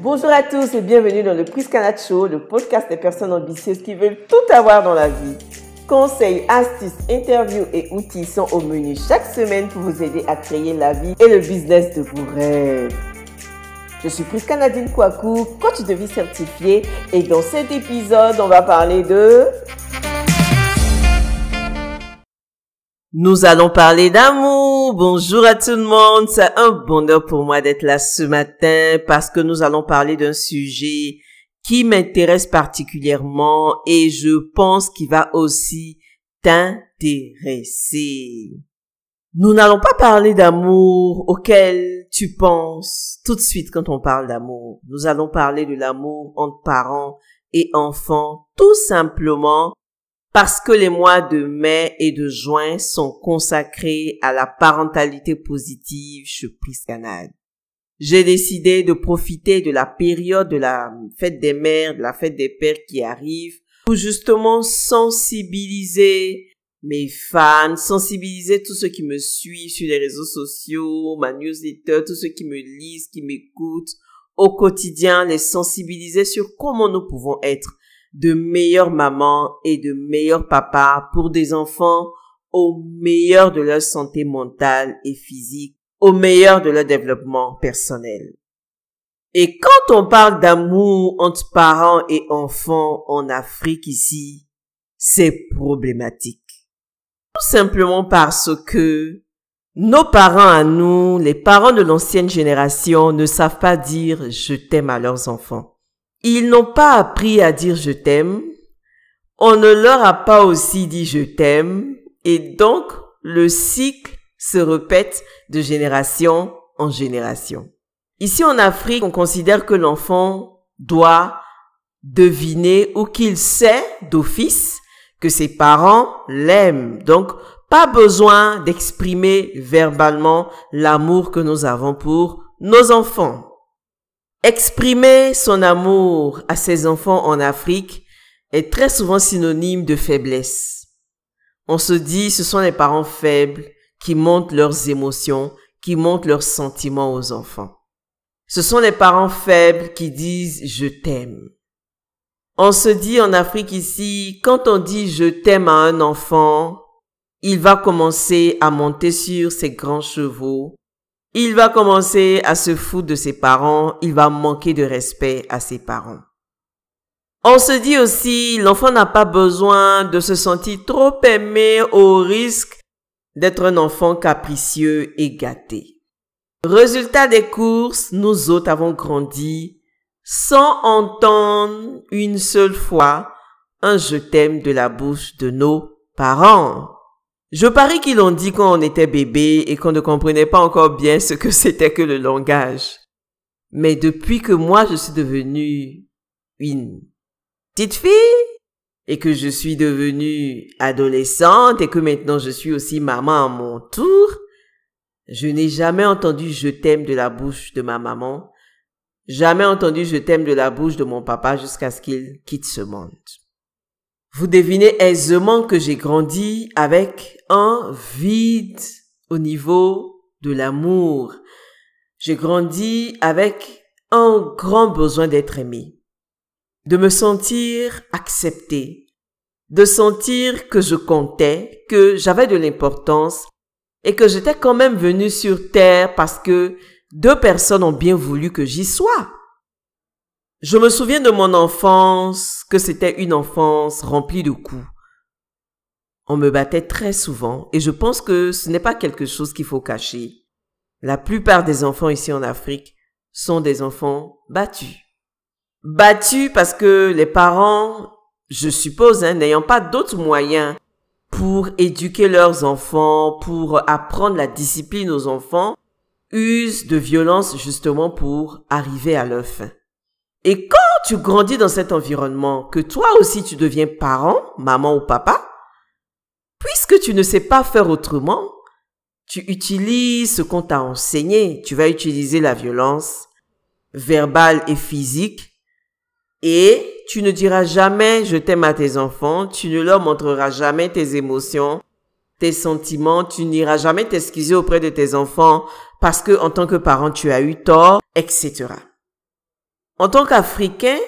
Bonjour à tous et bienvenue dans le Priscanat Show, le podcast des personnes ambitieuses qui veulent tout avoir dans la vie. Conseils, astuces, interviews et outils sont au menu chaque semaine pour vous aider à créer la vie et le business de vos rêves. Je suis Priscanadine Kouakou, coach de vie certifié et dans cet épisode, on va parler de Nous allons parler d'amour. Bonjour à tout le monde. C'est un bonheur pour moi d'être là ce matin parce que nous allons parler d'un sujet qui m'intéresse particulièrement et je pense qu'il va aussi t'intéresser. Nous n'allons pas parler d'amour auquel tu penses tout de suite quand on parle d'amour. Nous allons parler de l'amour entre parents et enfants tout simplement parce que les mois de mai et de juin sont consacrés à la parentalité positive chez Priscanade. J'ai décidé de profiter de la période de la fête des mères, de la fête des pères qui arrive, pour justement sensibiliser mes fans, sensibiliser tous ceux qui me suivent sur les réseaux sociaux, ma newsletter, tous ceux qui me lisent, qui m'écoutent au quotidien, les sensibiliser sur comment nous pouvons être de meilleures mamans et de meilleurs papas pour des enfants au meilleur de leur santé mentale et physique, au meilleur de leur développement personnel. Et quand on parle d'amour entre parents et enfants en Afrique ici, c'est problématique. Tout simplement parce que nos parents à nous, les parents de l'ancienne génération, ne savent pas dire je t'aime à leurs enfants. Ils n'ont pas appris à dire je t'aime. On ne leur a pas aussi dit je t'aime. Et donc, le cycle se répète de génération en génération. Ici en Afrique, on considère que l'enfant doit deviner ou qu'il sait d'office que ses parents l'aiment. Donc, pas besoin d'exprimer verbalement l'amour que nous avons pour nos enfants. Exprimer son amour à ses enfants en Afrique est très souvent synonyme de faiblesse. On se dit ce sont les parents faibles qui montrent leurs émotions, qui montrent leurs sentiments aux enfants. Ce sont les parents faibles qui disent je t'aime. On se dit en Afrique ici, quand on dit je t'aime à un enfant, il va commencer à monter sur ses grands chevaux, il va commencer à se foutre de ses parents, il va manquer de respect à ses parents. On se dit aussi, l'enfant n'a pas besoin de se sentir trop aimé au risque d'être un enfant capricieux et gâté. Résultat des courses, nous autres avons grandi sans entendre une seule fois un je t'aime de la bouche de nos parents. Je parie qu'ils l'ont dit quand on était bébé et qu'on ne comprenait pas encore bien ce que c'était que le langage. Mais depuis que moi je suis devenue une petite fille et que je suis devenue adolescente et que maintenant je suis aussi maman à mon tour, je n'ai jamais entendu je t'aime de la bouche de ma maman, jamais entendu je t'aime de la bouche de mon papa jusqu'à ce qu'il quitte ce monde. Vous devinez aisément que j'ai grandi avec un vide au niveau de l'amour. J'ai grandi avec un grand besoin d'être aimé, de me sentir accepté, de sentir que je comptais, que j'avais de l'importance et que j'étais quand même venu sur terre parce que deux personnes ont bien voulu que j'y sois. Je me souviens de mon enfance, que c'était une enfance remplie de coups. On me battait très souvent et je pense que ce n'est pas quelque chose qu'il faut cacher. La plupart des enfants ici en Afrique sont des enfants battus. Battus parce que les parents, je suppose, hein, n'ayant pas d'autres moyens pour éduquer leurs enfants, pour apprendre la discipline aux enfants, usent de violence justement pour arriver à leur fin. Et quand tu grandis dans cet environnement, que toi aussi tu deviens parent, maman ou papa, puisque tu ne sais pas faire autrement, tu utilises ce qu'on t'a enseigné. Tu vas utiliser la violence verbale et physique et tu ne diras jamais je t'aime à tes enfants, tu ne leur montreras jamais tes émotions, tes sentiments, tu n'iras jamais t'excuser auprès de tes enfants parce que en tant que parent tu as eu tort, etc. En tant qu'Africain,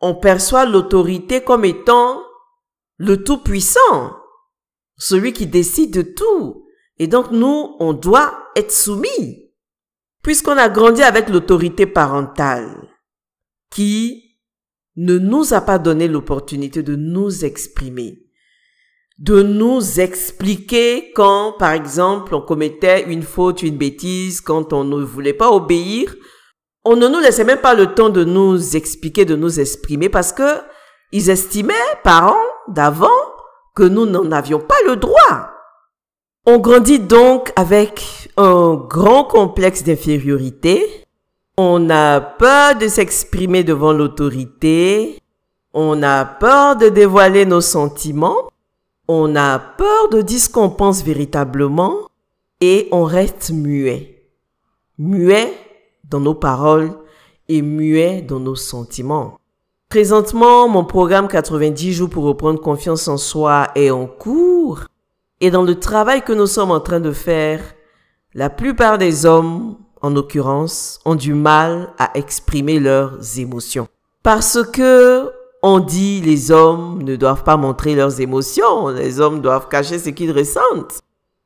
on perçoit l'autorité comme étant le Tout-Puissant, celui qui décide de tout. Et donc nous, on doit être soumis, puisqu'on a grandi avec l'autorité parentale, qui ne nous a pas donné l'opportunité de nous exprimer, de nous expliquer quand, par exemple, on commettait une faute, une bêtise, quand on ne voulait pas obéir, on ne nous laissait même pas le temps de nous expliquer, de nous exprimer, parce que ils estimaient, parents d'avant, que nous n'en avions pas le droit. On grandit donc avec un grand complexe d'infériorité. On a peur de s'exprimer devant l'autorité. On a peur de dévoiler nos sentiments. On a peur de dire ce qu'on pense véritablement. Et on reste muet. Muet dans nos paroles et muet dans nos sentiments. Présentement, mon programme 90 jours pour reprendre confiance en soi est en cours. Et dans le travail que nous sommes en train de faire, la plupart des hommes, en l'occurrence, ont du mal à exprimer leurs émotions. Parce que on dit les hommes ne doivent pas montrer leurs émotions, les hommes doivent cacher ce qu'ils ressentent.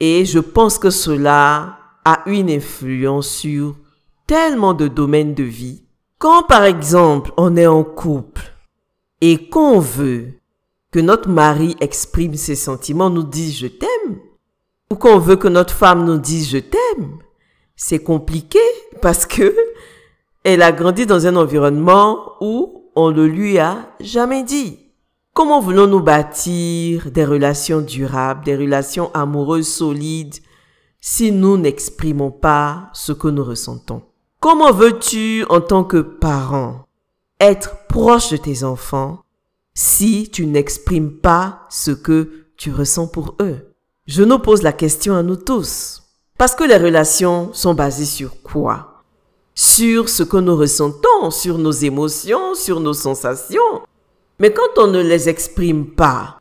Et je pense que cela a une influence sur tellement de domaines de vie quand par exemple on est en couple et qu'on veut que notre mari exprime ses sentiments, nous dise je t'aime, ou qu'on veut que notre femme nous dise je t'aime, c'est compliqué parce que elle a grandi dans un environnement où on ne lui a jamais dit. Comment voulons-nous bâtir des relations durables, des relations amoureuses solides si nous n'exprimons pas ce que nous ressentons? Comment veux-tu, en tant que parent, être proche de tes enfants si tu n'exprimes pas ce que tu ressens pour eux? Je nous pose la question à nous tous. Parce que les relations sont basées sur quoi? Sur ce que nous ressentons, sur nos émotions, sur nos sensations. Mais quand on ne les exprime pas,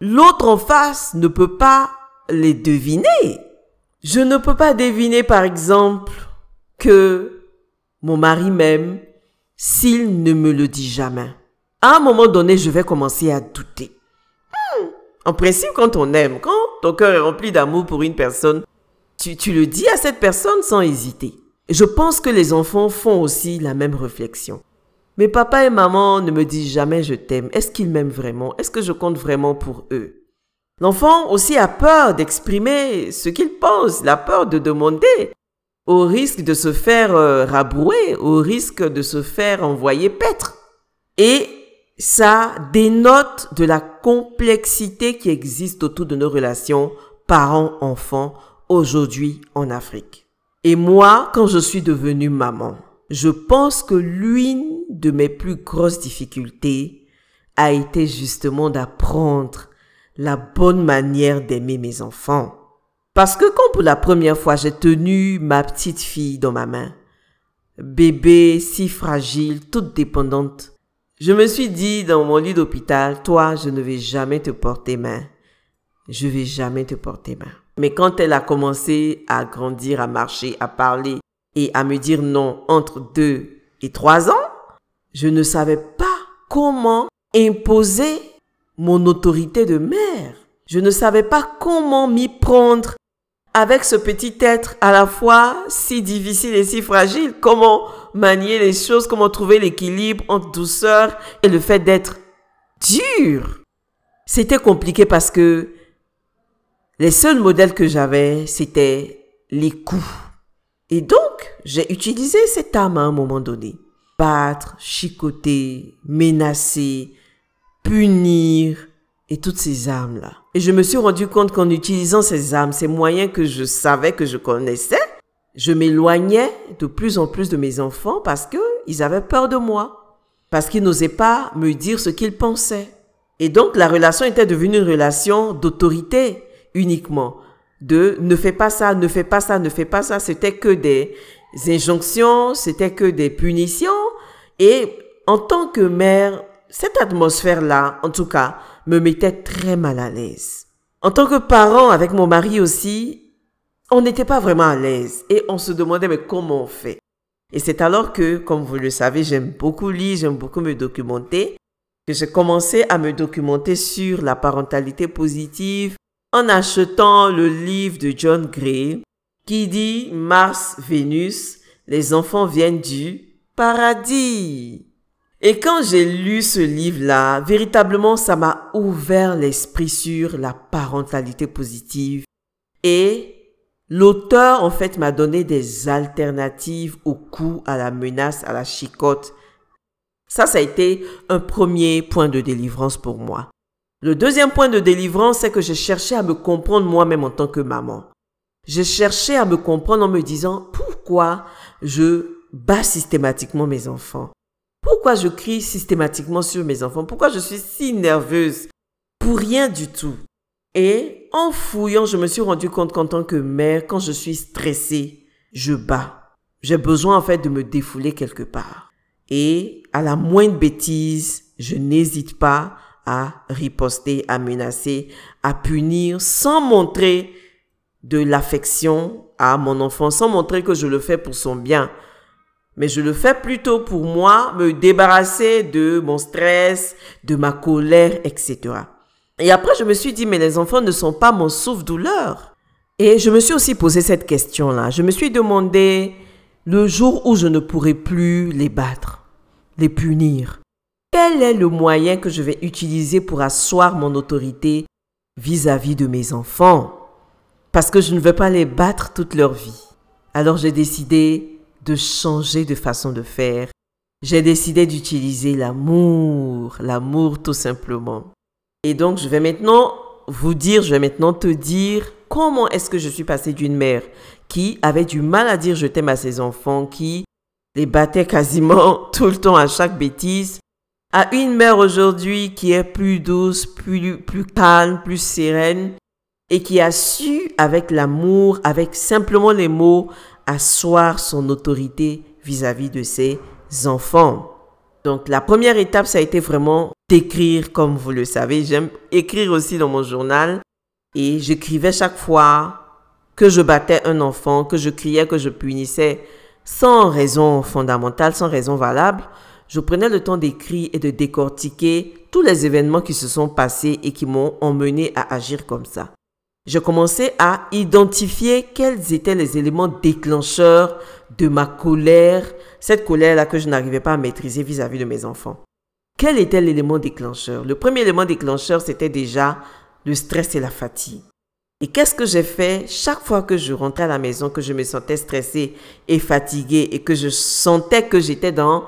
l'autre en face ne peut pas les deviner. Je ne peux pas deviner, par exemple, que mon mari m'aime s'il ne me le dit jamais. À un moment donné, je vais commencer à douter. Hmm. En principe, quand on aime, quand ton cœur est rempli d'amour pour une personne, tu, tu le dis à cette personne sans hésiter. Je pense que les enfants font aussi la même réflexion. Mais papa et maman ne me disent jamais je t'aime. Est-ce qu'ils m'aiment vraiment? Est-ce que je compte vraiment pour eux? L'enfant aussi a peur d'exprimer ce qu'il pense, la peur de demander au risque de se faire euh, au risque de se faire envoyer paître. Et ça dénote de la complexité qui existe autour de nos relations parents-enfants aujourd'hui en Afrique. Et moi, quand je suis devenue maman, je pense que l'une de mes plus grosses difficultés a été justement d'apprendre la bonne manière d'aimer mes enfants. Parce que quand pour la première fois j'ai tenu ma petite fille dans ma main, bébé si fragile, toute dépendante, je me suis dit dans mon lit d'hôpital, toi, je ne vais jamais te porter main. Je vais jamais te porter main. Mais quand elle a commencé à grandir, à marcher, à parler et à me dire non entre deux et trois ans, je ne savais pas comment imposer mon autorité de mère. Je ne savais pas comment m'y prendre avec ce petit être à la fois si difficile et si fragile, comment manier les choses, comment trouver l'équilibre entre douceur et le fait d'être dur. C'était compliqué parce que les seuls modèles que j'avais, c'était les coups. Et donc, j'ai utilisé cette arme à un moment donné. Battre, chicoter, menacer, punir, et toutes ces armes-là. Et je me suis rendu compte qu'en utilisant ces armes, ces moyens que je savais, que je connaissais, je m'éloignais de plus en plus de mes enfants parce qu'ils avaient peur de moi, parce qu'ils n'osaient pas me dire ce qu'ils pensaient. Et donc la relation était devenue une relation d'autorité uniquement, de ne fais pas ça, ne fais pas ça, ne fais pas ça. C'était que des injonctions, c'était que des punitions. Et en tant que mère, cette atmosphère-là, en tout cas, me mettait très mal à l'aise. En tant que parent, avec mon mari aussi, on n'était pas vraiment à l'aise et on se demandait mais comment on fait? Et c'est alors que, comme vous le savez, j'aime beaucoup lire, j'aime beaucoup me documenter, que j'ai commencé à me documenter sur la parentalité positive en achetant le livre de John Gray qui dit Mars, Vénus, les enfants viennent du paradis. Et quand j'ai lu ce livre-là, véritablement, ça m'a ouvert l'esprit sur la parentalité positive. Et l'auteur, en fait, m'a donné des alternatives au coup, à la menace, à la chicote. Ça, ça a été un premier point de délivrance pour moi. Le deuxième point de délivrance, c'est que j'ai cherché à me comprendre moi-même en tant que maman. J'ai cherché à me comprendre en me disant pourquoi je bats systématiquement mes enfants? Pourquoi je crie systématiquement sur mes enfants? Pourquoi je suis si nerveuse? Pour rien du tout. Et en fouillant, je me suis rendu compte qu'en tant que mère, quand je suis stressée, je bats. J'ai besoin en fait de me défouler quelque part. Et à la moindre bêtise, je n'hésite pas à riposter, à menacer, à punir sans montrer de l'affection à mon enfant, sans montrer que je le fais pour son bien, mais je le fais plutôt pour moi, me débarrasser de mon stress, de ma colère, etc. Et après, je me suis dit, mais les enfants ne sont pas mon souffle-douleur. Et je me suis aussi posé cette question-là. Je me suis demandé, le jour où je ne pourrai plus les battre, les punir, quel est le moyen que je vais utiliser pour asseoir mon autorité vis-à-vis de mes enfants? Parce que je ne veux pas les battre toute leur vie. Alors j'ai décidé de changer de façon de faire. J'ai décidé d'utiliser l'amour, l'amour tout simplement. Et donc, je vais maintenant vous dire, je vais maintenant te dire comment est-ce que je suis passée d'une mère qui avait du mal à dire je t'aime à ses enfants, qui les battait quasiment tout le temps à chaque bêtise, à une mère aujourd'hui qui est plus douce, plus, plus calme, plus sereine et qui a su avec l'amour, avec simplement les mots, asseoir son autorité vis-à-vis de ses enfants. Donc la première étape, ça a été vraiment d'écrire, comme vous le savez. J'aime écrire aussi dans mon journal. Et j'écrivais chaque fois que je battais un enfant, que je criais, que je punissais, sans raison fondamentale, sans raison valable. Je prenais le temps d'écrire et de décortiquer tous les événements qui se sont passés et qui m'ont emmené à agir comme ça. J'ai commencé à identifier quels étaient les éléments déclencheurs de ma colère, cette colère-là que je n'arrivais pas à maîtriser vis-à-vis de mes enfants. Quel était l'élément déclencheur? Le premier élément déclencheur, c'était déjà le stress et la fatigue. Et qu'est-ce que j'ai fait chaque fois que je rentrais à la maison, que je me sentais stressée et fatiguée et que je sentais que j'étais dans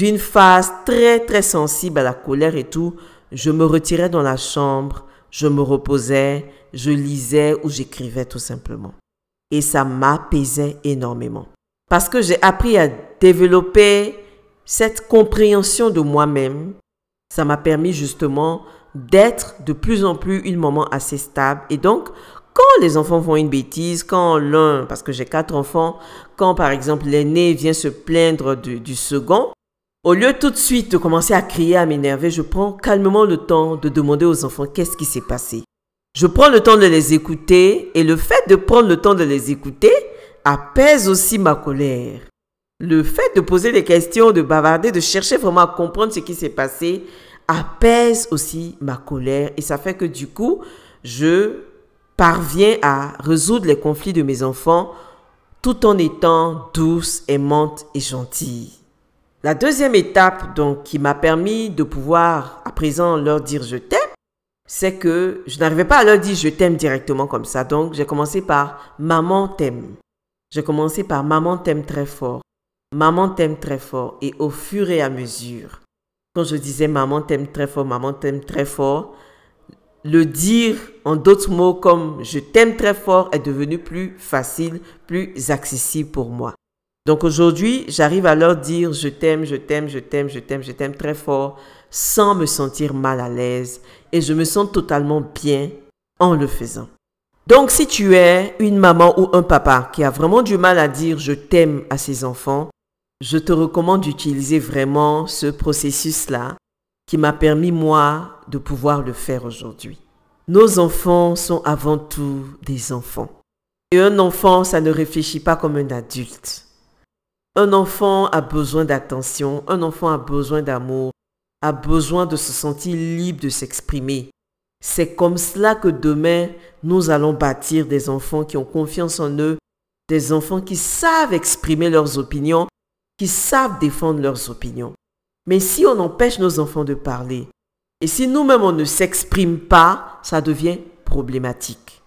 une phase très très sensible à la colère et tout, je me retirais dans la chambre, je me reposais, je lisais ou j'écrivais tout simplement. Et ça m'apaisait énormément. Parce que j'ai appris à développer cette compréhension de moi-même. Ça m'a permis justement d'être de plus en plus une maman assez stable. Et donc, quand les enfants font une bêtise, quand l'un, parce que j'ai quatre enfants, quand par exemple l'aîné vient se plaindre du, du second, au lieu tout de suite de commencer à crier, à m'énerver, je prends calmement le temps de demander aux enfants qu'est-ce qui s'est passé. Je prends le temps de les écouter et le fait de prendre le temps de les écouter apaise aussi ma colère. Le fait de poser des questions, de bavarder, de chercher vraiment à comprendre ce qui s'est passé apaise aussi ma colère et ça fait que du coup, je parviens à résoudre les conflits de mes enfants tout en étant douce, aimante et gentille. La deuxième étape donc qui m'a permis de pouvoir à présent leur dire je t'aime, c'est que je n'arrivais pas à leur dire je t'aime directement comme ça. Donc, j'ai commencé par maman t'aime. J'ai commencé par maman t'aime très fort. Maman t'aime très fort. Et au fur et à mesure, quand je disais maman t'aime très fort, maman t'aime très fort, le dire en d'autres mots comme je t'aime très fort est devenu plus facile, plus accessible pour moi. Donc aujourd'hui, j'arrive à leur dire je t'aime, je t'aime, je t'aime, je t'aime, je t'aime très fort sans me sentir mal à l'aise et je me sens totalement bien en le faisant. Donc si tu es une maman ou un papa qui a vraiment du mal à dire je t'aime à ses enfants, je te recommande d'utiliser vraiment ce processus-là qui m'a permis moi de pouvoir le faire aujourd'hui. Nos enfants sont avant tout des enfants. Et un enfant, ça ne réfléchit pas comme un adulte. Un enfant a besoin d'attention, un enfant a besoin d'amour, a besoin de se sentir libre de s'exprimer. C'est comme cela que demain, nous allons bâtir des enfants qui ont confiance en eux, des enfants qui savent exprimer leurs opinions, qui savent défendre leurs opinions. Mais si on empêche nos enfants de parler, et si nous-mêmes on ne s'exprime pas, ça devient problématique.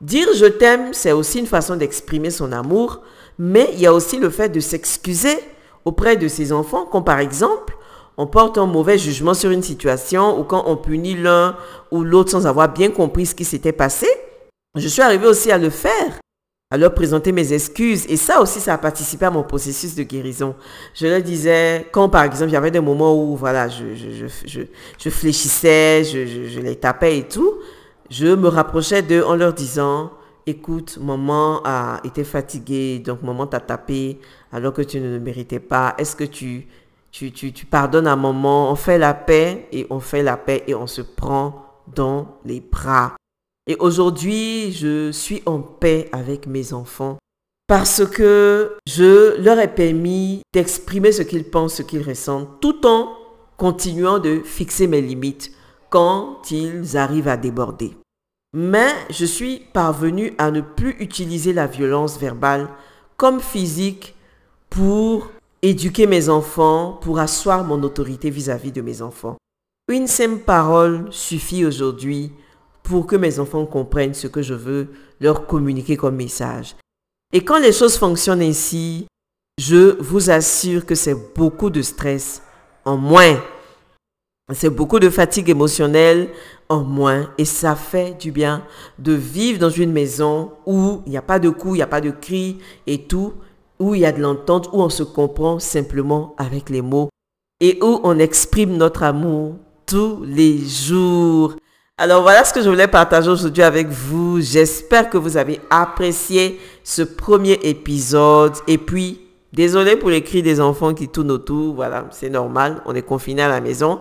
Dire je t'aime, c'est aussi une façon d'exprimer son amour, mais il y a aussi le fait de s'excuser auprès de ses enfants, comme par exemple, on porte un mauvais jugement sur une situation ou quand on punit l'un ou l'autre sans avoir bien compris ce qui s'était passé. Je suis arrivé aussi à le faire, à leur présenter mes excuses et ça aussi, ça a participé à mon processus de guérison. Je leur disais, quand par exemple, avait des moments où voilà, je, je fléchissais, je, les tapais et tout, je me rapprochais d'eux en leur disant, écoute, maman a été fatiguée, donc maman t'a tapé alors que tu ne le méritais pas. Est-ce que tu, tu, tu, tu, pardonnes à maman? On fait la paix et on fait la paix et on se prend dans les bras. Et aujourd'hui, je suis en paix avec mes enfants parce que je leur ai permis d'exprimer ce qu'ils pensent, ce qu'ils ressentent, tout en continuant de fixer mes limites quand ils arrivent à déborder. Mais je suis parvenu à ne plus utiliser la violence verbale comme physique pour éduquer mes enfants, pour asseoir mon autorité vis-à-vis de mes enfants. Une simple parole suffit aujourd'hui pour que mes enfants comprennent ce que je veux leur communiquer comme message. Et quand les choses fonctionnent ainsi, je vous assure que c'est beaucoup de stress en moins. C'est beaucoup de fatigue émotionnelle en moins et ça fait du bien de vivre dans une maison où il n'y a pas de coups, il n'y a pas de cris et tout, où il y a de l'entente, où on se comprend simplement avec les mots et où on exprime notre amour tous les jours. Alors voilà ce que je voulais partager aujourd'hui avec vous. J'espère que vous avez apprécié ce premier épisode et puis désolé pour les cris des enfants qui tournent autour. Voilà, c'est normal, on est confiné à la maison.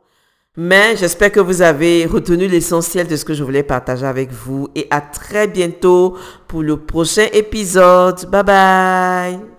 Mais j'espère que vous avez retenu l'essentiel de ce que je voulais partager avec vous et à très bientôt pour le prochain épisode. Bye bye